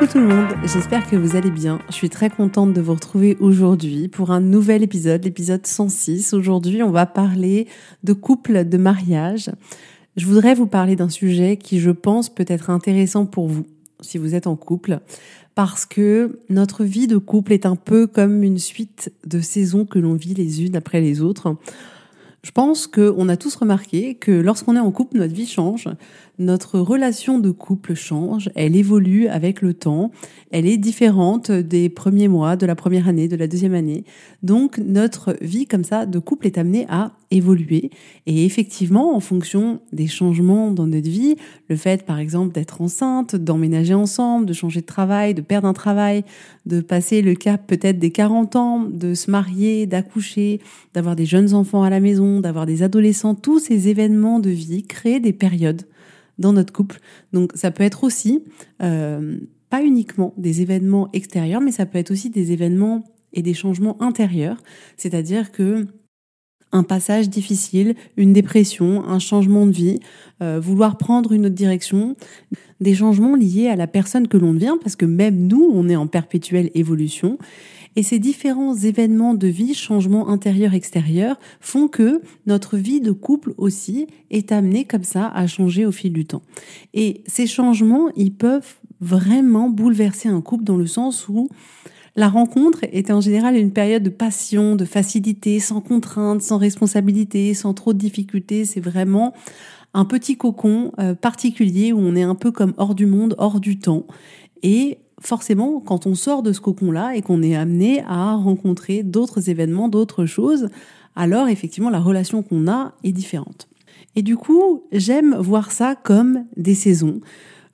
Coucou tout le monde, j'espère que vous allez bien. Je suis très contente de vous retrouver aujourd'hui pour un nouvel épisode, l'épisode 106. Aujourd'hui, on va parler de couple, de mariage je voudrais vous parler d'un sujet qui, je pense, peut être intéressant pour vous, si vous êtes en couple, parce que notre vie de couple est un peu comme une suite de saisons que l'on vit les unes après les autres. Je pense qu'on a tous remarqué que lorsqu'on est en couple, notre vie change, notre relation de couple change, elle évolue avec le temps, elle est différente des premiers mois, de la première année, de la deuxième année. Donc notre vie comme ça de couple est amenée à évoluer et effectivement en fonction des changements dans notre vie, le fait par exemple d'être enceinte, d'emménager ensemble, de changer de travail, de perdre un travail, de passer le cap peut-être des 40 ans, de se marier, d'accoucher, d'avoir des jeunes enfants à la maison, d'avoir des adolescents, tous ces événements de vie créent des périodes dans notre couple. Donc ça peut être aussi, euh, pas uniquement des événements extérieurs, mais ça peut être aussi des événements et des changements intérieurs. C'est-à-dire que un passage difficile, une dépression, un changement de vie, euh, vouloir prendre une autre direction, des changements liés à la personne que l'on devient, parce que même nous, on est en perpétuelle évolution. Et ces différents événements de vie, changements intérieurs-extérieurs, font que notre vie de couple aussi est amenée comme ça à changer au fil du temps. Et ces changements, ils peuvent vraiment bouleverser un couple dans le sens où la rencontre est en général une période de passion, de facilité, sans contrainte, sans responsabilité, sans trop de difficultés. C'est vraiment un petit cocon euh, particulier où on est un peu comme hors du monde, hors du temps. Et forcément, quand on sort de ce cocon-là et qu'on est amené à rencontrer d'autres événements, d'autres choses, alors effectivement la relation qu'on a est différente. Et du coup, j'aime voir ça comme des saisons.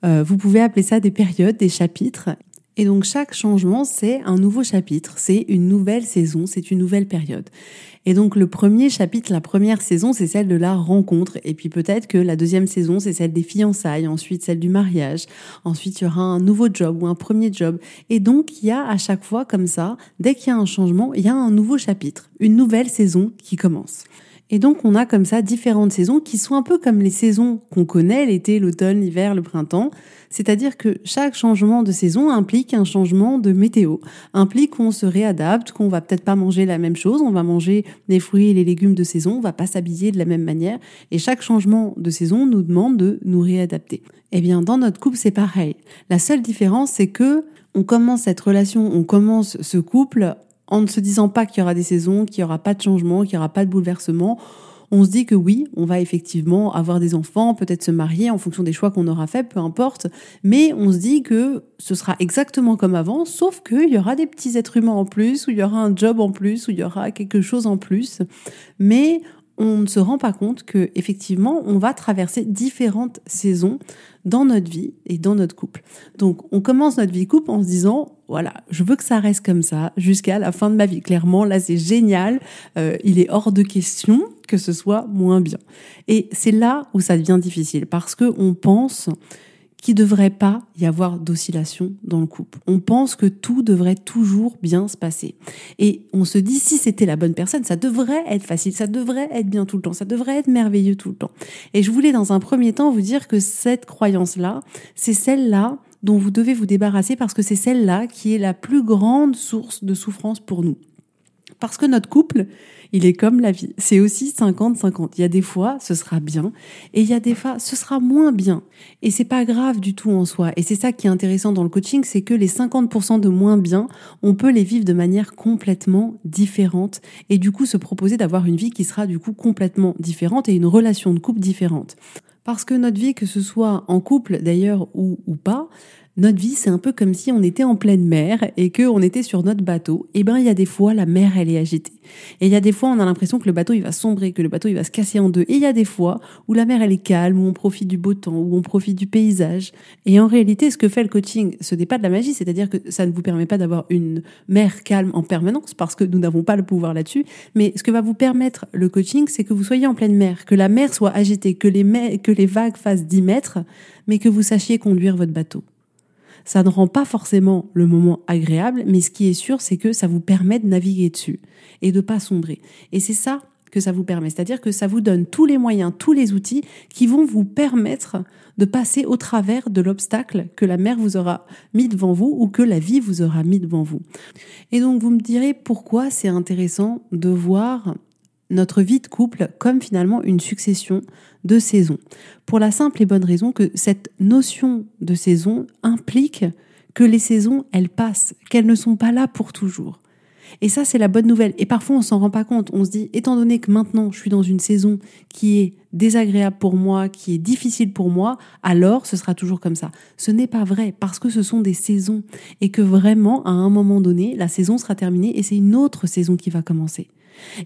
Euh, vous pouvez appeler ça des périodes, des chapitres. Et donc chaque changement, c'est un nouveau chapitre, c'est une nouvelle saison, c'est une nouvelle période. Et donc le premier chapitre, la première saison, c'est celle de la rencontre. Et puis peut-être que la deuxième saison, c'est celle des fiançailles, ensuite celle du mariage. Ensuite, il y aura un nouveau job ou un premier job. Et donc il y a à chaque fois comme ça, dès qu'il y a un changement, il y a un nouveau chapitre, une nouvelle saison qui commence. Et donc on a comme ça différentes saisons qui sont un peu comme les saisons qu'on connaît, l'été, l'automne, l'hiver, le printemps. C'est-à-dire que chaque changement de saison implique un changement de météo, implique qu'on se réadapte, qu'on va peut-être pas manger la même chose, on va manger les fruits et les légumes de saison, on va pas s'habiller de la même manière, et chaque changement de saison nous demande de nous réadapter. Eh bien, dans notre couple, c'est pareil. La seule différence, c'est que on commence cette relation, on commence ce couple en ne se disant pas qu'il y aura des saisons, qu'il n'y aura pas de changement, qu'il n'y aura pas de bouleversement on se dit que oui, on va effectivement avoir des enfants, peut-être se marier en fonction des choix qu'on aura fait, peu importe, mais on se dit que ce sera exactement comme avant, sauf qu'il y aura des petits êtres humains en plus, ou il y aura un job en plus, ou il y aura quelque chose en plus, mais on ne se rend pas compte que effectivement on va traverser différentes saisons dans notre vie et dans notre couple. Donc on commence notre vie couple en se disant voilà je veux que ça reste comme ça jusqu'à la fin de ma vie. Clairement là c'est génial, euh, il est hors de question que ce soit moins bien. Et c'est là où ça devient difficile parce que on pense qu'il ne devrait pas y avoir d'oscillation dans le couple. On pense que tout devrait toujours bien se passer. Et on se dit, si c'était la bonne personne, ça devrait être facile, ça devrait être bien tout le temps, ça devrait être merveilleux tout le temps. Et je voulais dans un premier temps vous dire que cette croyance-là, c'est celle-là dont vous devez vous débarrasser parce que c'est celle-là qui est la plus grande source de souffrance pour nous. Parce que notre couple, il est comme la vie. C'est aussi 50-50. Il y a des fois, ce sera bien, et il y a des fois, ce sera moins bien. Et c'est pas grave du tout en soi. Et c'est ça qui est intéressant dans le coaching, c'est que les 50% de moins bien, on peut les vivre de manière complètement différente, et du coup se proposer d'avoir une vie qui sera du coup complètement différente et une relation de couple différente. Parce que notre vie, que ce soit en couple d'ailleurs ou, ou pas, notre vie, c'est un peu comme si on était en pleine mer et que on était sur notre bateau. Eh ben, il y a des fois, la mer, elle est agitée. Et il y a des fois, on a l'impression que le bateau, il va sombrer, que le bateau, il va se casser en deux. Et il y a des fois où la mer, elle est calme, où on profite du beau temps, où on profite du paysage. Et en réalité, ce que fait le coaching, ce n'est pas de la magie, c'est-à-dire que ça ne vous permet pas d'avoir une mer calme en permanence parce que nous n'avons pas le pouvoir là-dessus. Mais ce que va vous permettre le coaching, c'est que vous soyez en pleine mer, que la mer soit agitée, que les, que les vagues fassent 10 mètres, mais que vous sachiez conduire votre bateau. Ça ne rend pas forcément le moment agréable, mais ce qui est sûr, c'est que ça vous permet de naviguer dessus et de pas sombrer. Et c'est ça que ça vous permet, c'est-à-dire que ça vous donne tous les moyens, tous les outils qui vont vous permettre de passer au travers de l'obstacle que la mer vous aura mis devant vous ou que la vie vous aura mis devant vous. Et donc vous me direz pourquoi c'est intéressant de voir notre vie de couple comme finalement une succession de saisons. Pour la simple et bonne raison que cette notion de saison implique que les saisons, elles passent, qu'elles ne sont pas là pour toujours. Et ça, c'est la bonne nouvelle. Et parfois, on s'en rend pas compte. On se dit, étant donné que maintenant, je suis dans une saison qui est désagréable pour moi, qui est difficile pour moi, alors ce sera toujours comme ça. Ce n'est pas vrai parce que ce sont des saisons et que vraiment, à un moment donné, la saison sera terminée et c'est une autre saison qui va commencer.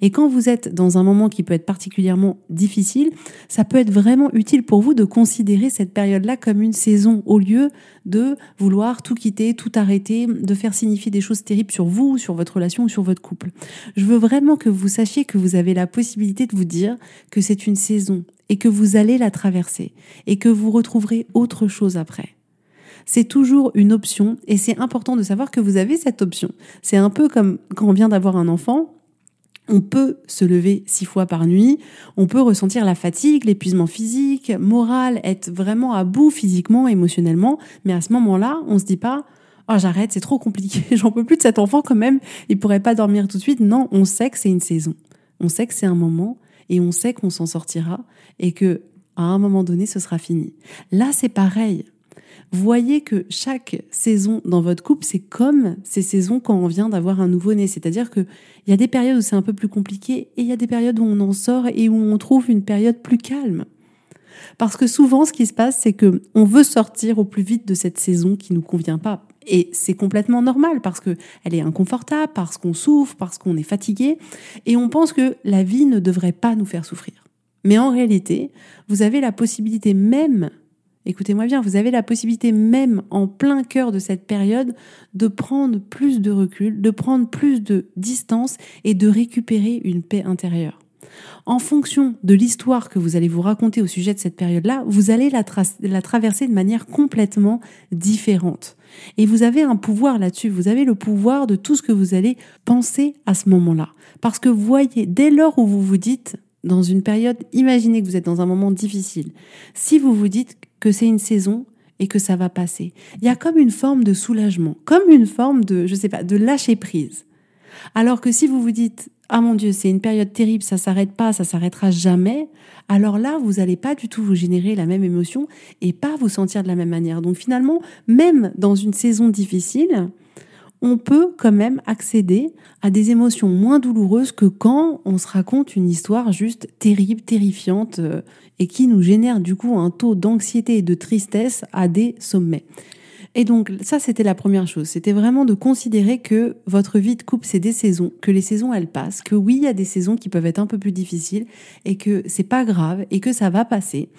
Et quand vous êtes dans un moment qui peut être particulièrement difficile, ça peut être vraiment utile pour vous de considérer cette période-là comme une saison au lieu de vouloir tout quitter, tout arrêter, de faire signifier des choses terribles sur vous, sur votre relation ou sur votre couple. Je veux vraiment que vous sachiez que vous avez la possibilité de vous dire que c'est une saison et que vous allez la traverser et que vous retrouverez autre chose après c'est toujours une option et c'est important de savoir que vous avez cette option. C'est un peu comme quand on vient d'avoir un enfant, on peut se lever six fois par nuit, on peut ressentir la fatigue, l'épuisement physique, moral, être vraiment à bout physiquement, émotionnellement, mais à ce moment-là, on se dit pas oh j'arrête, c'est trop compliqué, j'en peux plus de cet enfant quand même, il pourrait pas dormir tout de suite. Non, on sait que c'est une saison. On sait que c'est un moment et on sait qu'on s'en sortira et que à un moment donné, ce sera fini. Là, c'est pareil voyez que chaque saison dans votre couple, c'est comme ces saisons quand on vient d'avoir un nouveau-né. C'est-à-dire qu'il y a des périodes où c'est un peu plus compliqué et il y a des périodes où on en sort et où on trouve une période plus calme. Parce que souvent, ce qui se passe, c'est que on veut sortir au plus vite de cette saison qui nous convient pas. Et c'est complètement normal parce que elle est inconfortable, parce qu'on souffre, parce qu'on est fatigué, et on pense que la vie ne devrait pas nous faire souffrir. Mais en réalité, vous avez la possibilité même Écoutez-moi bien, vous avez la possibilité même en plein cœur de cette période de prendre plus de recul, de prendre plus de distance et de récupérer une paix intérieure. En fonction de l'histoire que vous allez vous raconter au sujet de cette période-là, vous allez la, traverser de manière complètement différente. Et vous avez un pouvoir là-dessus, vous avez le pouvoir de tout ce que vous allez penser à ce moment-là. Parce que voyez, dès lors où vous vous dites, dans une période, imaginez que vous êtes dans un moment difficile, si vous vous dites que c'est une saison et que ça va passer. Il y a comme une forme de soulagement, comme une forme de, je sais pas, de lâcher prise. Alors que si vous vous dites, ah mon Dieu, c'est une période terrible, ça s'arrête pas, ça s'arrêtera jamais, alors là, vous n'allez pas du tout vous générer la même émotion et pas vous sentir de la même manière. Donc finalement, même dans une saison difficile, on peut quand même accéder à des émotions moins douloureuses que quand on se raconte une histoire juste terrible, terrifiante euh, et qui nous génère du coup un taux d'anxiété et de tristesse à des sommets. Et donc ça, c'était la première chose. C'était vraiment de considérer que votre vie de couple, c'est des saisons, que les saisons, elles passent, que oui, il y a des saisons qui peuvent être un peu plus difficiles et que c'est pas grave et que ça va passer.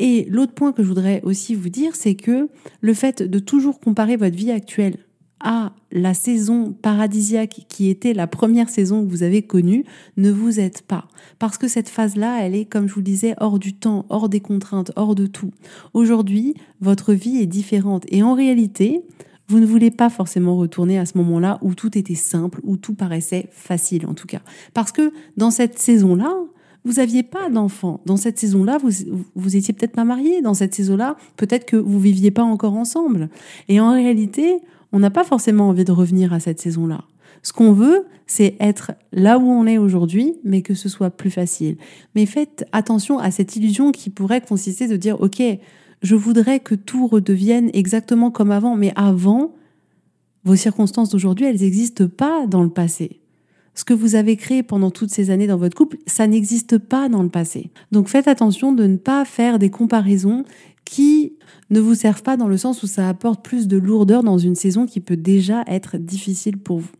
Et l'autre point que je voudrais aussi vous dire, c'est que le fait de toujours comparer votre vie actuelle à la saison paradisiaque qui était la première saison que vous avez connue, ne vous aide pas. Parce que cette phase-là, elle est, comme je vous le disais, hors du temps, hors des contraintes, hors de tout. Aujourd'hui, votre vie est différente. Et en réalité, vous ne voulez pas forcément retourner à ce moment-là où tout était simple, où tout paraissait facile en tout cas. Parce que dans cette saison-là, vous n'aviez pas d'enfant. Dans cette saison-là, vous, vous étiez peut-être pas marié. Dans cette saison-là, peut-être que vous viviez pas encore ensemble. Et en réalité, on n'a pas forcément envie de revenir à cette saison-là. Ce qu'on veut, c'est être là où on est aujourd'hui, mais que ce soit plus facile. Mais faites attention à cette illusion qui pourrait consister de dire, OK, je voudrais que tout redevienne exactement comme avant, mais avant, vos circonstances d'aujourd'hui, elles n'existent pas dans le passé. Ce que vous avez créé pendant toutes ces années dans votre couple, ça n'existe pas dans le passé. Donc faites attention de ne pas faire des comparaisons qui ne vous servent pas dans le sens où ça apporte plus de lourdeur dans une saison qui peut déjà être difficile pour vous.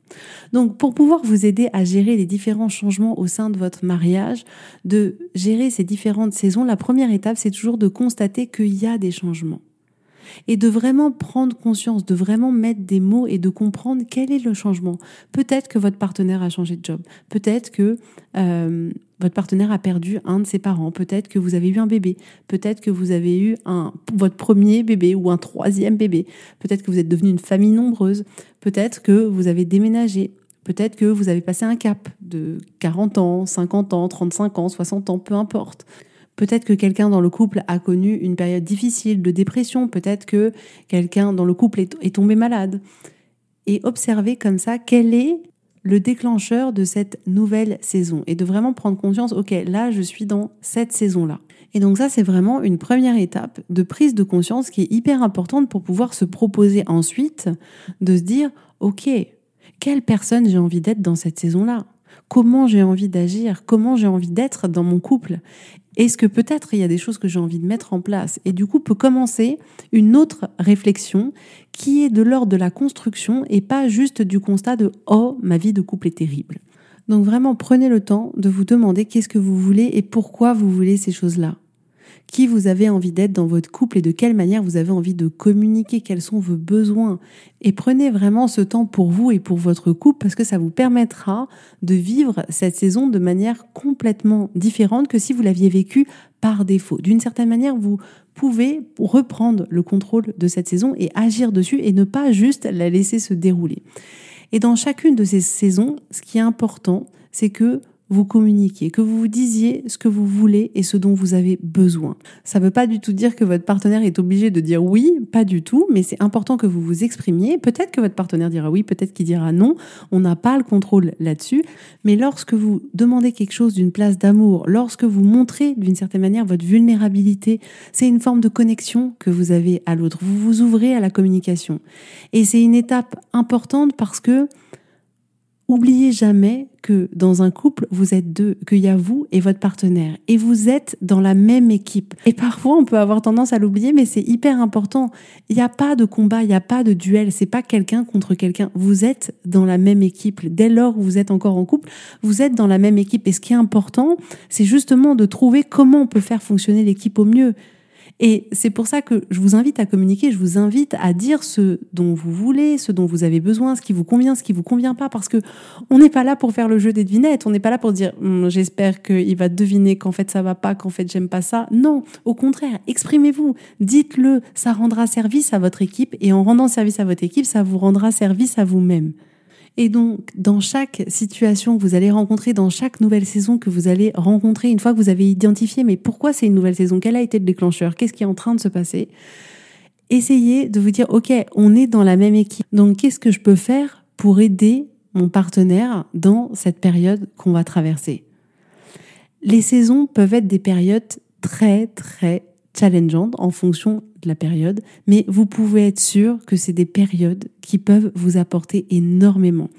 Donc pour pouvoir vous aider à gérer les différents changements au sein de votre mariage, de gérer ces différentes saisons, la première étape, c'est toujours de constater qu'il y a des changements et de vraiment prendre conscience, de vraiment mettre des mots et de comprendre quel est le changement. Peut-être que votre partenaire a changé de job, peut-être que euh, votre partenaire a perdu un de ses parents, peut-être que vous avez eu un bébé, peut-être que vous avez eu votre premier bébé ou un troisième bébé, peut-être que vous êtes devenu une famille nombreuse, peut-être que vous avez déménagé, Peut-être que vous avez passé un cap de 40 ans, 50 ans, 35 ans, 60 ans, peu importe. Peut-être que quelqu'un dans le couple a connu une période difficile de dépression, peut-être que quelqu'un dans le couple est, tombé malade. Et observer comme ça quel est le déclencheur de cette nouvelle saison et de vraiment prendre conscience, ok, là je suis dans cette saison-là. Et donc ça, c'est vraiment une première étape de prise de conscience qui est hyper importante pour pouvoir se proposer ensuite de se dire, ok, quelle personne j'ai envie d'être dans cette saison-là? Comment j'ai envie d'agir? Comment j'ai envie d'être dans mon couple? Est-ce que peut-être il y a des choses que j'ai envie de mettre en place Et du coup, peut commencer une autre réflexion qui est de l'ordre de la construction et pas juste du constat de ⁇ Oh, ma vie de couple est terrible ⁇ Donc vraiment, prenez le temps de vous demander qu'est-ce que vous voulez et pourquoi vous voulez ces choses-là qui vous avez envie d'être dans votre couple et de quelle manière vous avez envie de communiquer, quels sont vos besoins. Et prenez vraiment ce temps pour vous et pour votre couple parce que ça vous permettra de vivre cette saison de manière complètement différente que si vous l'aviez vécue par défaut. D'une certaine manière, vous pouvez reprendre le contrôle de cette saison et agir dessus et ne pas juste la laisser se dérouler. Et dans chacune de ces saisons, ce qui est important, c'est que vous communiquiez, que vous vous disiez ce que vous voulez et ce dont vous avez besoin. Ça ne veut pas du tout dire que votre partenaire est obligé de dire oui, pas du tout, mais c'est important que vous vous exprimiez. Peut-être que votre partenaire dira oui, peut-être qu'il dira non. On n'a pas le contrôle là-dessus. Mais lorsque vous demandez quelque chose d'une place d'amour, lorsque vous montrez d'une certaine manière votre vulnérabilité, c'est une forme de connexion que vous avez à l'autre. Vous vous ouvrez à la communication. Et c'est une étape importante parce que Oubliez jamais que dans un couple, vous êtes deux, qu'il y a vous et votre partenaire, et vous êtes dans la même équipe. Et parfois, on peut avoir tendance à l'oublier, mais c'est hyper important. Il n'y a pas de combat, il n'y a pas de duel, c'est pas quelqu'un contre quelqu'un. Vous êtes dans la même équipe. Dès lors où vous êtes encore en couple, vous êtes dans la même équipe. Et ce qui est important, c'est justement de trouver comment on peut faire fonctionner l'équipe au mieux. Et c'est pour ça que je vous invite à communiquer, je vous invite à dire ce dont vous voulez, ce dont vous avez besoin, ce qui vous convient, ce qui vous convient pas, parce que on n'est pas là pour faire le jeu des devinettes, on n'est pas là pour dire hum, j'espère qu'il va deviner qu'en fait ça va pas, qu'en fait j'aime pas ça. Non, au contraire, exprimez-vous, dites-le, ça rendra service à votre équipe et en rendant service à votre équipe, ça vous rendra service à vous-même. Et donc, dans chaque situation que vous allez rencontrer, dans chaque nouvelle saison que vous allez rencontrer, une fois que vous avez identifié, mais pourquoi c'est une nouvelle saison? Quel a été le déclencheur? Qu'est-ce qui est en train de se passer? Essayez de vous dire, OK, on est dans la même équipe. Donc, qu'est-ce que je peux faire pour aider mon partenaire dans cette période qu'on va traverser? Les saisons peuvent être des périodes très, très challengeantes en fonction de la période, mais vous pouvez être sûr que c'est des périodes qui peuvent vous apporter énormément.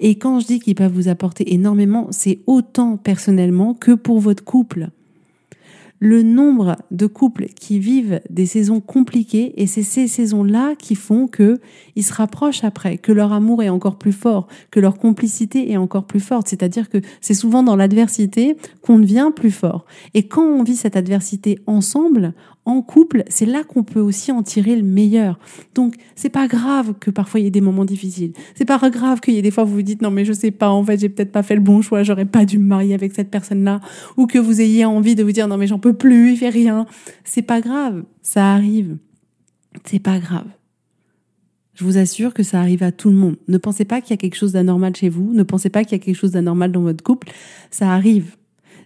Et quand je dis qu'ils peuvent vous apporter énormément, c'est autant personnellement que pour votre couple le nombre de couples qui vivent des saisons compliquées et c'est ces saisons-là qui font que ils se rapprochent après, que leur amour est encore plus fort, que leur complicité est encore plus forte. C'est-à-dire que c'est souvent dans l'adversité qu'on devient plus fort. Et quand on vit cette adversité ensemble, en couple, c'est là qu'on peut aussi en tirer le meilleur. Donc, c'est pas grave que parfois il y ait des moments difficiles. C'est pas grave qu'il y ait des fois où vous vous dites non mais je sais pas, en fait j'ai peut-être pas fait le bon choix, j'aurais pas dû me marier avec cette personne-là, ou que vous ayez envie de vous dire non mais j'en peux plus, il fait rien. C'est pas grave, ça arrive. C'est pas grave. Je vous assure que ça arrive à tout le monde. Ne pensez pas qu'il y a quelque chose d'anormal chez vous, ne pensez pas qu'il y a quelque chose d'anormal dans votre couple, ça arrive.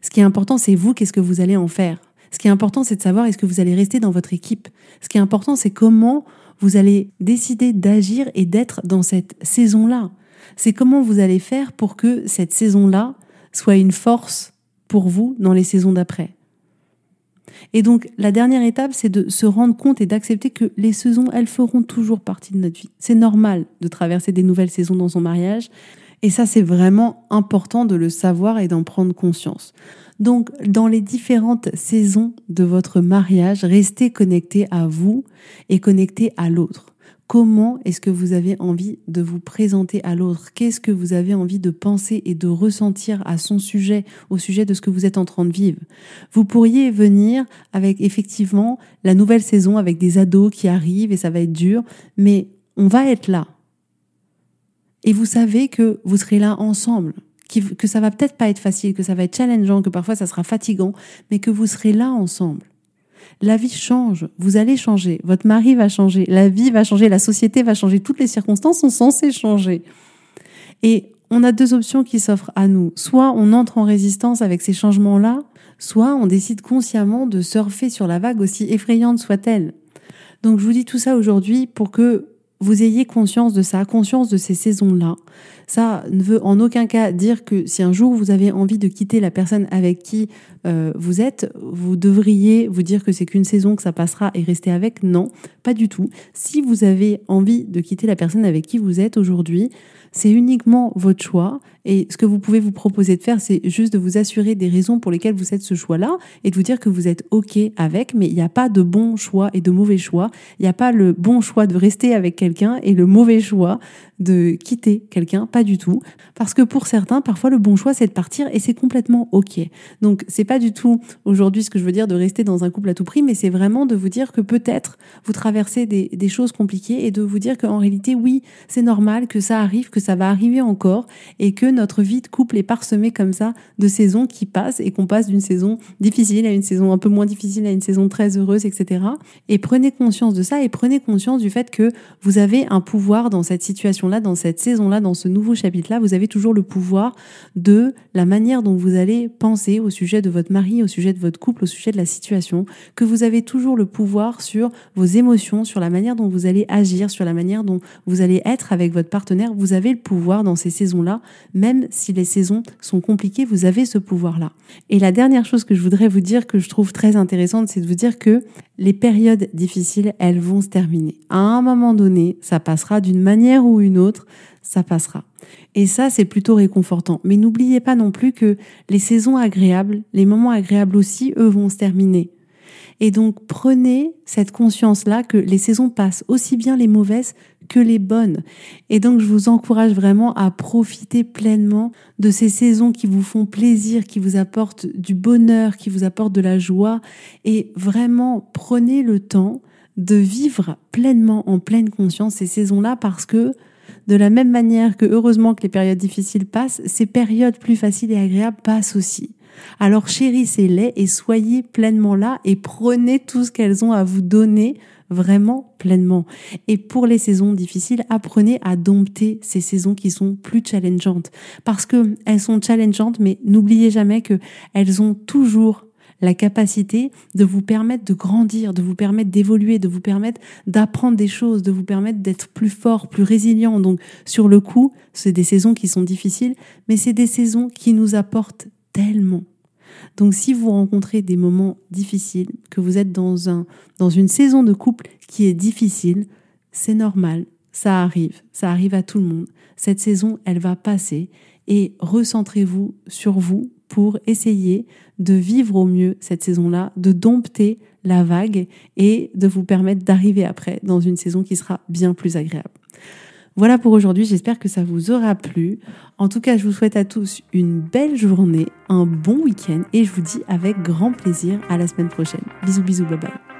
Ce qui est important, c'est vous, qu'est-ce que vous allez en faire ce qui est important, c'est de savoir est-ce que vous allez rester dans votre équipe. Ce qui est important, c'est comment vous allez décider d'agir et d'être dans cette saison-là. C'est comment vous allez faire pour que cette saison-là soit une force pour vous dans les saisons d'après. Et donc, la dernière étape, c'est de se rendre compte et d'accepter que les saisons, elles feront toujours partie de notre vie. C'est normal de traverser des nouvelles saisons dans son mariage. Et ça, c'est vraiment important de le savoir et d'en prendre conscience. Donc, dans les différentes saisons de votre mariage, restez connecté à vous et connecté à l'autre. Comment est-ce que vous avez envie de vous présenter à l'autre? Qu'est-ce que vous avez envie de penser et de ressentir à son sujet, au sujet de ce que vous êtes en train de vivre? Vous pourriez venir avec effectivement la nouvelle saison avec des ados qui arrivent et ça va être dur, mais on va être là. Et vous savez que vous serez là ensemble, que ça va peut-être pas être facile, que ça va être challengeant, que parfois ça sera fatigant, mais que vous serez là ensemble. La vie change, vous allez changer, votre mari va changer, la vie va changer, la société va changer, toutes les circonstances sont censées changer. Et on a deux options qui s'offrent à nous. Soit on entre en résistance avec ces changements-là, soit on décide consciemment de surfer sur la vague aussi effrayante soit-elle. Donc je vous dis tout ça aujourd'hui pour que vous ayez conscience de ça, conscience de ces saisons-là. Ça ne veut en aucun cas dire que si un jour vous avez envie de quitter la personne avec qui euh, vous êtes, vous devriez vous dire que c'est qu'une saison, que ça passera et rester avec. Non, pas du tout. Si vous avez envie de quitter la personne avec qui vous êtes aujourd'hui, c'est uniquement votre choix. Et ce que vous pouvez vous proposer de faire, c'est juste de vous assurer des raisons pour lesquelles vous faites ce choix-là et de vous dire que vous êtes OK avec, mais il n'y a pas de bon choix et de mauvais choix. Il n'y a pas le bon choix de rester avec quelqu'un et le mauvais choix de quitter quelqu'un, du tout. Parce que pour certains, parfois le bon choix, c'est de partir et c'est complètement OK. Donc, c'est pas du tout aujourd'hui ce que je veux dire de rester dans un couple à tout prix, mais c'est vraiment de vous dire que peut-être vous traversez des, des choses compliquées et de vous dire qu'en réalité, oui, c'est normal que ça arrive, que ça va arriver encore et que notre vie de couple est parsemée comme ça de saisons qui passent et qu'on passe d'une saison difficile à une saison un peu moins difficile à une saison très heureuse, etc. Et prenez conscience de ça et prenez conscience du fait que vous avez un pouvoir dans cette situation-là, dans cette saison-là, dans ce chapitre-là. Vous avez toujours le pouvoir de la manière dont vous allez penser au sujet de votre mari, au sujet de votre couple, au sujet de la situation, que vous avez toujours le pouvoir sur vos émotions, sur la manière dont vous allez agir, sur la manière dont vous allez être avec votre partenaire. Vous avez le pouvoir dans ces saisons-là, même si les saisons sont compliquées, vous avez ce pouvoir-là. Et la dernière chose que je voudrais vous dire, que je trouve très intéressante, c'est de vous dire que les périodes difficiles, elles vont se terminer. À un moment donné, ça passera d'une manière ou une autre, ça passera. Et ça, c'est plutôt réconfortant. Mais n'oubliez pas non plus que les saisons agréables, les moments agréables aussi, eux, vont se terminer. Et donc prenez cette conscience-là que les saisons passent aussi bien les mauvaises que les bonnes. Et donc je vous encourage vraiment à profiter pleinement de ces saisons qui vous font plaisir, qui vous apportent du bonheur, qui vous apportent de la joie. Et vraiment prenez le temps de vivre pleinement en pleine conscience ces saisons-là parce que de la même manière que heureusement que les périodes difficiles passent, ces périodes plus faciles et agréables passent aussi. Alors chérissez-les et soyez pleinement là et prenez tout ce qu'elles ont à vous donner vraiment pleinement. Et pour les saisons difficiles, apprenez à dompter ces saisons qui sont plus challengeantes parce que elles sont challengeantes mais n'oubliez jamais que elles ont toujours la capacité de vous permettre de grandir, de vous permettre d'évoluer, de vous permettre d'apprendre des choses, de vous permettre d'être plus fort, plus résilient. Donc sur le coup, c'est des saisons qui sont difficiles, mais c'est des saisons qui nous apportent tellement. Donc si vous rencontrez des moments difficiles, que vous êtes dans, un, dans une saison de couple qui est difficile, c'est normal, ça arrive, ça arrive à tout le monde. Cette saison, elle va passer et recentrez-vous sur vous pour essayer de vivre au mieux cette saison-là, de dompter la vague et de vous permettre d'arriver après dans une saison qui sera bien plus agréable. Voilà pour aujourd'hui, j'espère que ça vous aura plu. En tout cas, je vous souhaite à tous une belle journée, un bon week-end et je vous dis avec grand plaisir à la semaine prochaine. Bisous bisous, bye bye.